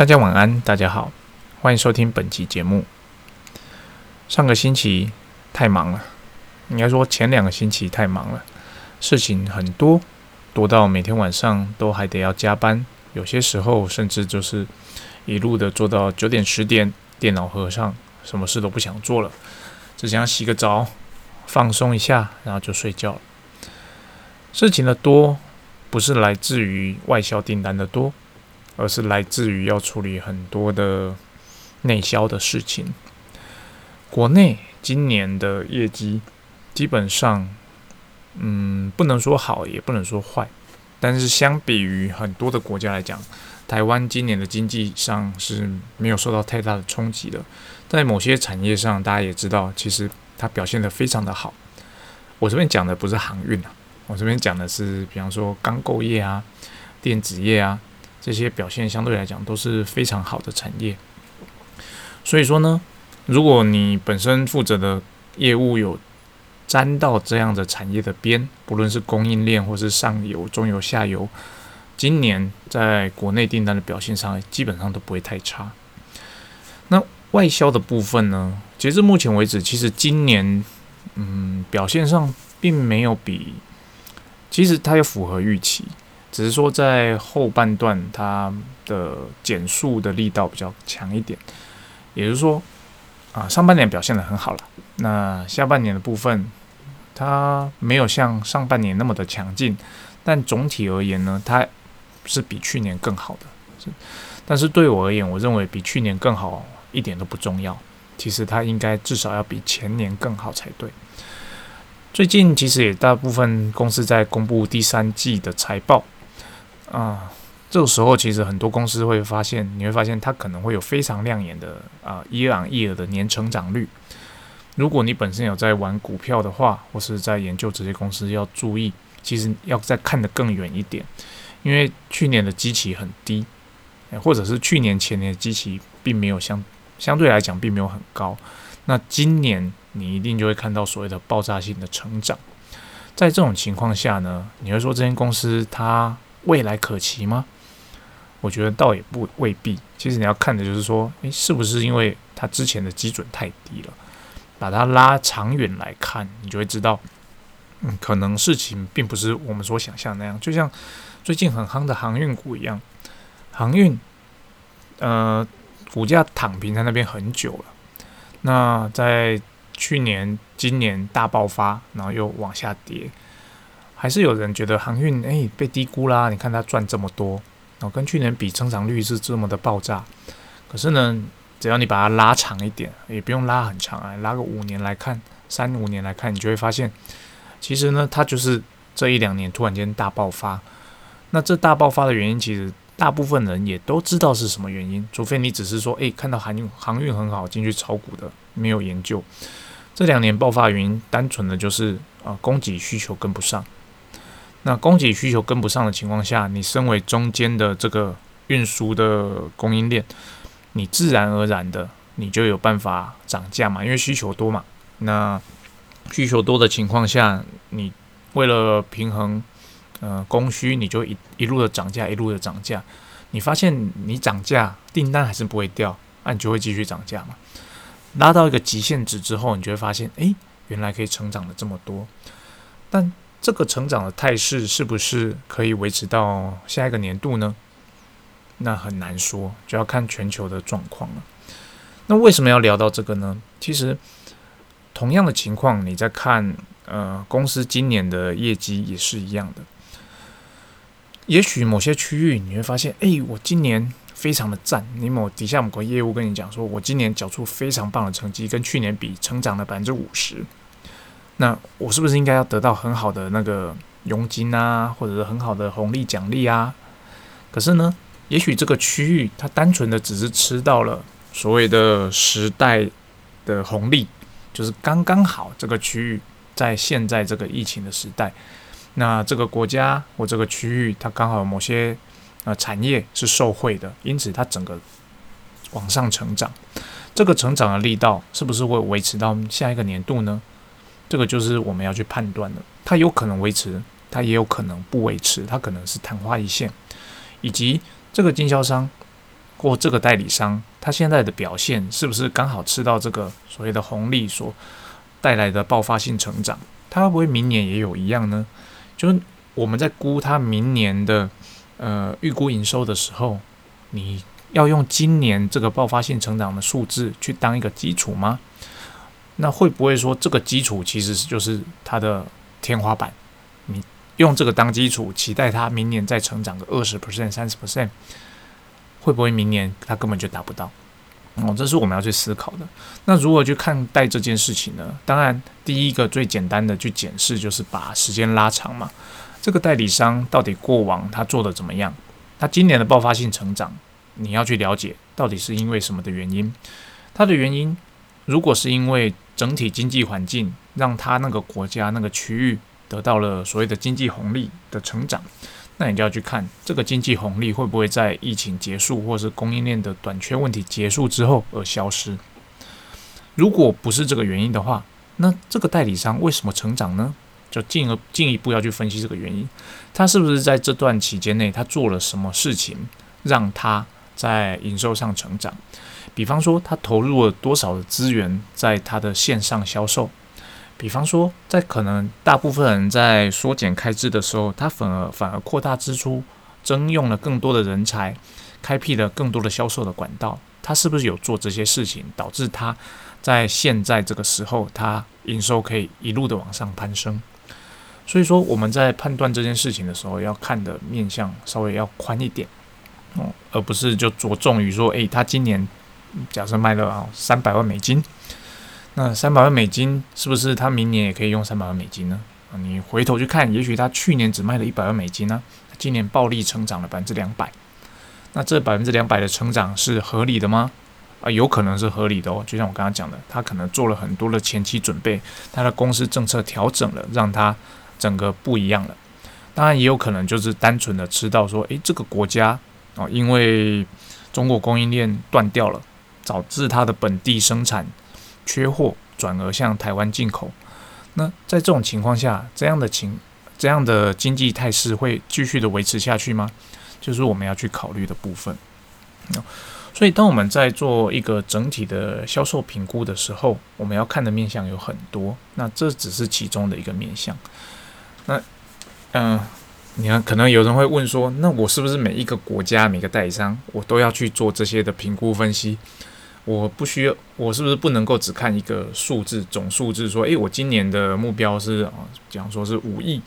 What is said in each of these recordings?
大家晚安，大家好，欢迎收听本期节目。上个星期太忙了，应该说前两个星期太忙了，事情很多，多到每天晚上都还得要加班，有些时候甚至就是一路的做到九点十点，电脑合上，什么事都不想做了，只想洗个澡，放松一下，然后就睡觉了。事情的多，不是来自于外销订单的多。而是来自于要处理很多的内销的事情。国内今年的业绩基本上，嗯，不能说好，也不能说坏，但是相比于很多的国家来讲，台湾今年的经济上是没有受到太大的冲击的。在某些产业上，大家也知道，其实它表现的非常的好。我这边讲的不是航运啊，我这边讲的是，比方说钢构业啊、电子业啊。这些表现相对来讲都是非常好的产业，所以说呢，如果你本身负责的业务有沾到这样的产业的边，不论是供应链或是上游、中游、下游，今年在国内订单的表现上基本上都不会太差。那外销的部分呢，截至目前为止，其实今年嗯表现上并没有比，其实它也符合预期。只是说，在后半段，它的减速的力道比较强一点，也就是说，啊，上半年表现的很好了，那下半年的部分，它没有像上半年那么的强劲，但总体而言呢，它是比去年更好的。但是对我而言，我认为比去年更好一点都不重要，其实它应该至少要比前年更好才对。最近其实也大部分公司在公布第三季的财报。啊，这个时候其实很多公司会发现，你会发现它可能会有非常亮眼的啊一朗一尔的年成长率。如果你本身有在玩股票的话，或是在研究这些公司，要注意，其实要再看得更远一点，因为去年的基期很低，或者是去年前年的基期并没有相相对来讲并没有很高，那今年你一定就会看到所谓的爆炸性的成长。在这种情况下呢，你会说这间公司它。未来可期吗？我觉得倒也不未必。其实你要看的就是说，诶，是不是因为它之前的基准太低了？把它拉长远来看，你就会知道，嗯，可能事情并不是我们所想象那样。就像最近很夯的航运股一样，航运，呃，股价躺平在那边很久了。那在去年、今年大爆发，然后又往下跌。还是有人觉得航运哎被低估啦，你看它赚这么多，然后跟去年比增长率是这么的爆炸。可是呢，只要你把它拉长一点，也不用拉很长啊，拉个五年来看，三五年来看，你就会发现，其实呢，它就是这一两年突然间大爆发。那这大爆发的原因，其实大部分人也都知道是什么原因，除非你只是说哎看到航运航运很好进去炒股的，没有研究。这两年爆发原因，单纯的就是啊供给需求跟不上。那供给需求跟不上的情况下，你身为中间的这个运输的供应链，你自然而然的你就有办法涨价嘛，因为需求多嘛。那需求多的情况下，你为了平衡呃供需，你就一一路的涨价，一路的涨价。你发现你涨价，订单还是不会掉，那你就会继续涨价嘛。拉到一个极限值之后，你就会发现，诶，原来可以成长的这么多，但。这个成长的态势是不是可以维持到下一个年度呢？那很难说，就要看全球的状况了。那为什么要聊到这个呢？其实同样的情况，你在看呃公司今年的业绩也是一样的。也许某些区域你会发现，哎，我今年非常的赞。你某底下某个业务跟你讲说，我今年缴出非常棒的成绩，跟去年比成长了百分之五十。那我是不是应该要得到很好的那个佣金啊，或者是很好的红利奖励啊？可是呢，也许这个区域它单纯的只是吃到了所谓的时代的红利，就是刚刚好这个区域在现在这个疫情的时代，那这个国家或这个区域它刚好某些呃产业是受惠的，因此它整个往上成长，这个成长的力道是不是会维持到下一个年度呢？这个就是我们要去判断的，它有可能维持，它也有可能不维持，它可能是昙花一现，以及这个经销商或这个代理商他现在的表现是不是刚好吃到这个所谓的红利所带来的爆发性成长？他会不会明年也有一样呢？就是我们在估他明年的呃预估营收的时候，你要用今年这个爆发性成长的数字去当一个基础吗？那会不会说这个基础其实就是它的天花板？你用这个当基础，期待它明年再成长个二十 percent、三十 percent，会不会明年它根本就达不到？哦，这是我们要去思考的。那如何去看待这件事情呢？当然，第一个最简单的去检视就是把时间拉长嘛。这个代理商到底过往他做的怎么样？他今年的爆发性成长，你要去了解到底是因为什么的原因？它的原因，如果是因为整体经济环境让他那个国家那个区域得到了所谓的经济红利的成长，那你就要去看这个经济红利会不会在疫情结束或是供应链的短缺问题结束之后而消失。如果不是这个原因的话，那这个代理商为什么成长呢？就进而进一步要去分析这个原因，他是不是在这段期间内他做了什么事情让他在营收上成长？比方说，他投入了多少的资源在他的线上销售？比方说，在可能大部分人在缩减开支的时候，他反而反而扩大支出，征用了更多的人才，开辟了更多的销售的管道。他是不是有做这些事情，导致他在现在这个时候，他营收可以一路的往上攀升？所以说，我们在判断这件事情的时候，要看的面向稍微要宽一点哦，而不是就着重于说，诶，他今年。假设卖了啊三百万美金，那三百万美金是不是他明年也可以用三百万美金呢？你回头去看，也许他去年只卖了一百万美金呢，今年暴力成长了百分之两百，那这百分之两百的成长是合理的吗？啊，有可能是合理的哦。就像我刚刚讲的，他可能做了很多的前期准备，他的公司政策调整了，让他整个不一样了。当然也有可能就是单纯的吃到说，诶，这个国家哦，因为中国供应链断掉了。导致它的本地生产缺货，转而向台湾进口。那在这种情况下，这样的情这样的经济态势会继续的维持下去吗？就是我们要去考虑的部分。所以，当我们在做一个整体的销售评估的时候，我们要看的面向有很多。那这只是其中的一个面向。那，嗯，你看，可能有人会问说，那我是不是每一个国家每个代理商，我都要去做这些的评估分析？我不需要，我是不是不能够只看一个数字总数字？说，诶，我今年的目标是啊，讲说是五亿，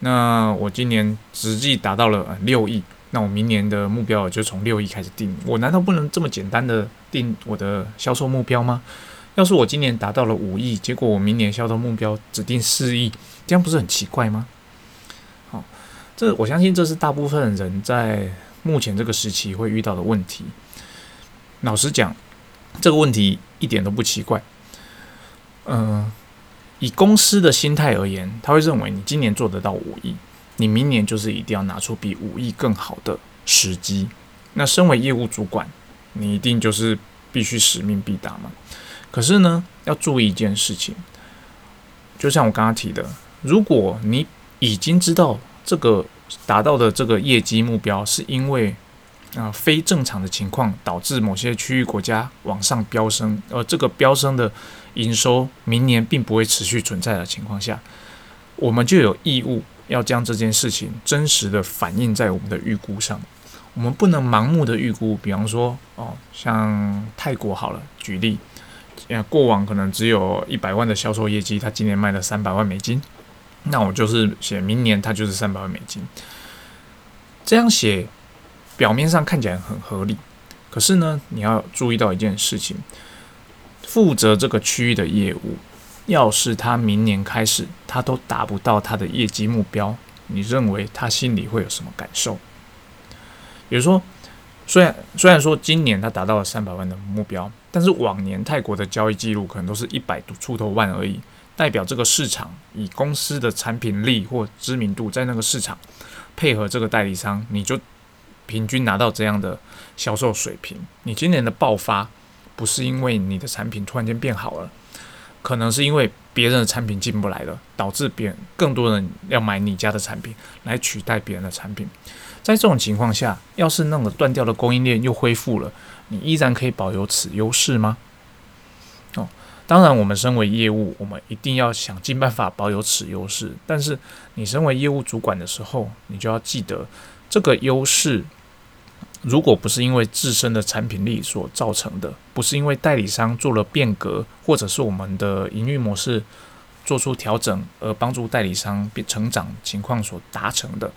那我今年实际达到了六亿，那我明年的目标就从六亿开始定。我难道不能这么简单的定我的销售目标吗？要是我今年达到了五亿，结果我明年销售目标只定四亿，这样不是很奇怪吗？好，这我相信这是大部分人在目前这个时期会遇到的问题。老实讲。这个问题一点都不奇怪，嗯，以公司的心态而言，他会认为你今年做得到五亿，你明年就是一定要拿出比五亿更好的时机。那身为业务主管，你一定就是必须使命必达嘛。可是呢，要注意一件事情，就像我刚刚提的，如果你已经知道这个达到的这个业绩目标，是因为啊，非正常的情况导致某些区域国家往上飙升，而这个飙升的营收明年并不会持续存在的情况下，我们就有义务要将这件事情真实的反映在我们的预估上。我们不能盲目的预估，比方说，哦，像泰国好了，举例，呃，过往可能只有一百万的销售业绩，他今年卖了三百万美金，那我就是写明年他就是三百万美金，这样写。表面上看起来很合理，可是呢，你要注意到一件事情：负责这个区域的业务，要是他明年开始他都达不到他的业绩目标，你认为他心里会有什么感受？比如说，虽然虽然说今年他达到了三百万的目标，但是往年泰国的交易记录可能都是一百出头万而已，代表这个市场以公司的产品力或知名度在那个市场配合这个代理商，你就。平均拿到这样的销售水平，你今年的爆发不是因为你的产品突然间变好了，可能是因为别人的产品进不来了，导致别人更多人要买你家的产品来取代别人的产品。在这种情况下，要是那个断掉的供应链又恢复了，你依然可以保有此优势吗？哦，当然，我们身为业务，我们一定要想尽办法保有此优势。但是，你身为业务主管的时候，你就要记得，这个优势如果不是因为自身的产品力所造成的，不是因为代理商做了变革，或者是我们的营运模式做出调整而帮助代理商变成长情况所达成的。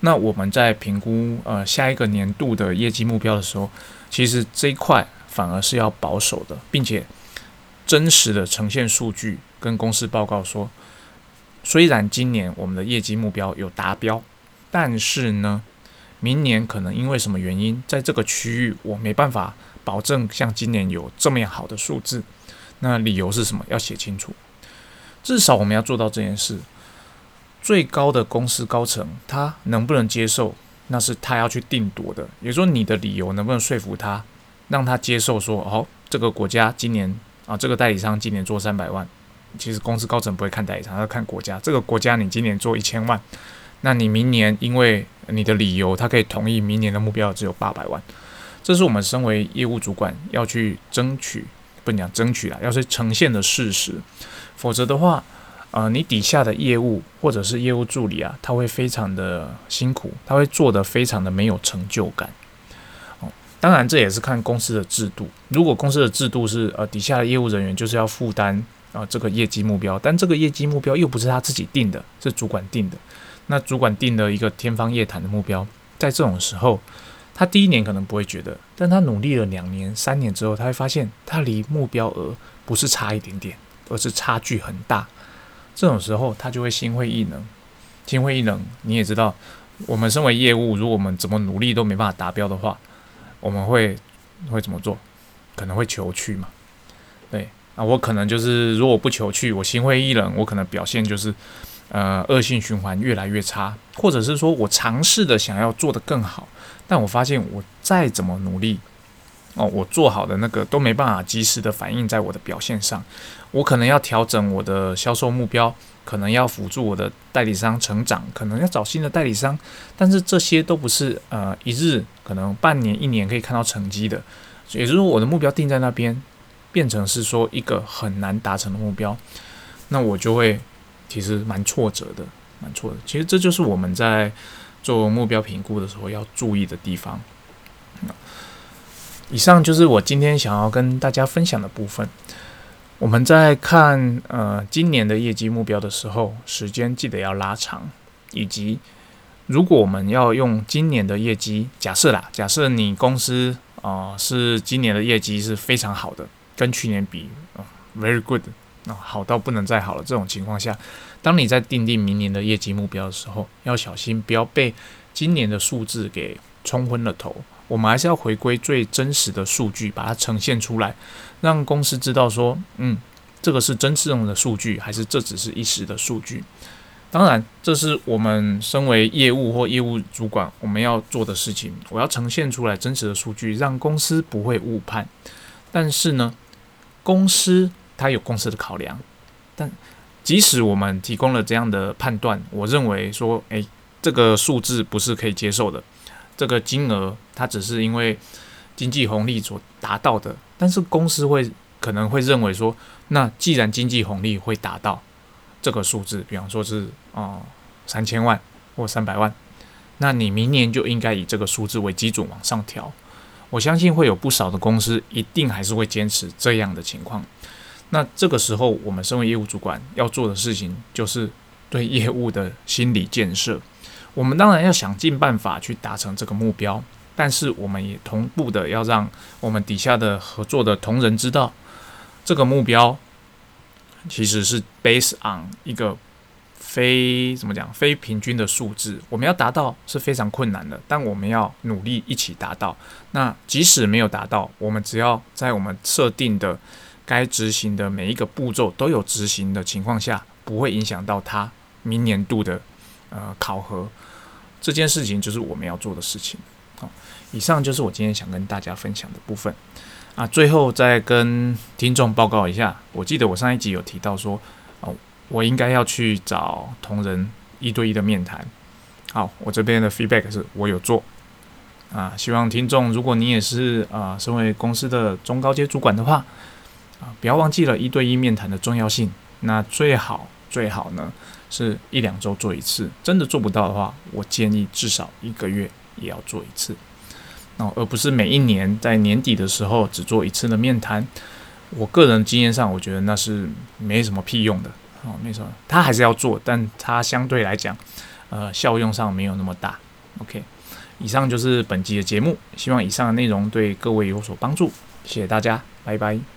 那我们在评估呃下一个年度的业绩目标的时候，其实这一块反而是要保守的，并且真实的呈现数据跟公司报告说，虽然今年我们的业绩目标有达标，但是呢，明年可能因为什么原因，在这个区域我没办法保证像今年有这么样好的数字。那理由是什么？要写清楚，至少我们要做到这件事。最高的公司高层，他能不能接受，那是他要去定夺的。也就是说，你的理由能不能说服他，让他接受说，哦，这个国家今年啊，这个代理商今年做三百万，其实公司高层不会看代理商，要看国家。这个国家你今年做一千万，那你明年因为你的理由，他可以同意明年的目标只有八百万。这是我们身为业务主管要去争取，不讲争取啦，要是呈现的事实，否则的话。呃，你底下的业务或者是业务助理啊，他会非常的辛苦，他会做得非常的没有成就感。哦，当然这也是看公司的制度。如果公司的制度是呃底下的业务人员就是要负担啊这个业绩目标，但这个业绩目标又不是他自己定的，是主管定的。那主管定了一个天方夜谭的目标，在这种时候，他第一年可能不会觉得，但他努力了两年、三年之后，他会发现他离目标额不是差一点点，而是差距很大。这种时候，他就会心灰意冷。心灰意冷，你也知道，我们身为业务，如果我们怎么努力都没办法达标的话，我们会会怎么做？可能会求去嘛？对啊，我可能就是如果不求去，我心灰意冷，我可能表现就是呃恶性循环越来越差，或者是说我尝试的想要做得更好，但我发现我再怎么努力。哦，我做好的那个都没办法及时的反映在我的表现上，我可能要调整我的销售目标，可能要辅助我的代理商成长，可能要找新的代理商，但是这些都不是呃一日可能半年一年可以看到成绩的，也就是说我的目标定在那边，变成是说一个很难达成的目标，那我就会其实蛮挫折的，蛮挫的。其实这就是我们在做目标评估的时候要注意的地方。以上就是我今天想要跟大家分享的部分。我们在看呃今年的业绩目标的时候，时间记得要拉长，以及如果我们要用今年的业绩，假设啦，假设你公司啊是今年的业绩是非常好的，跟去年比啊 very good 啊好到不能再好了。这种情况下，当你在定定明年的业绩目标的时候，要小心不要被今年的数字给冲昏了头。我们还是要回归最真实的数据，把它呈现出来，让公司知道说，嗯，这个是真正的数据，还是这只是一时的数据？当然，这是我们身为业务或业务主管我们要做的事情。我要呈现出来真实的数据，让公司不会误判。但是呢，公司它有公司的考量，但即使我们提供了这样的判断，我认为说，诶，这个数字不是可以接受的。这个金额，它只是因为经济红利所达到的，但是公司会可能会认为说，那既然经济红利会达到这个数字，比方说是哦三千万或三百万，那你明年就应该以这个数字为基准往上调。我相信会有不少的公司一定还是会坚持这样的情况。那这个时候，我们身为业务主管要做的事情，就是对业务的心理建设。我们当然要想尽办法去达成这个目标，但是我们也同步的要让我们底下的合作的同仁知道，这个目标其实是 based on 一个非怎么讲非平均的数字，我们要达到是非常困难的，但我们要努力一起达到。那即使没有达到，我们只要在我们设定的该执行的每一个步骤都有执行的情况下，不会影响到他明年度的呃考核。这件事情就是我们要做的事情。好，以上就是我今天想跟大家分享的部分。啊，最后再跟听众报告一下，我记得我上一集有提到说，哦，我应该要去找同仁一对一的面谈。好，我这边的 feedback 是我有做啊，希望听众，如果你也是啊，身为公司的中高阶主管的话啊，不要忘记了一对一面谈的重要性。那最好最好呢，是一两周做一次。真的做不到的话，我建议至少一个月也要做一次。哦，而不是每一年在年底的时候只做一次的面谈。我个人经验上，我觉得那是没什么屁用的。哦，没什么，他还是要做，但他相对来讲，呃，效用上没有那么大。OK，以上就是本集的节目，希望以上的内容对各位有所帮助，谢谢大家，拜拜。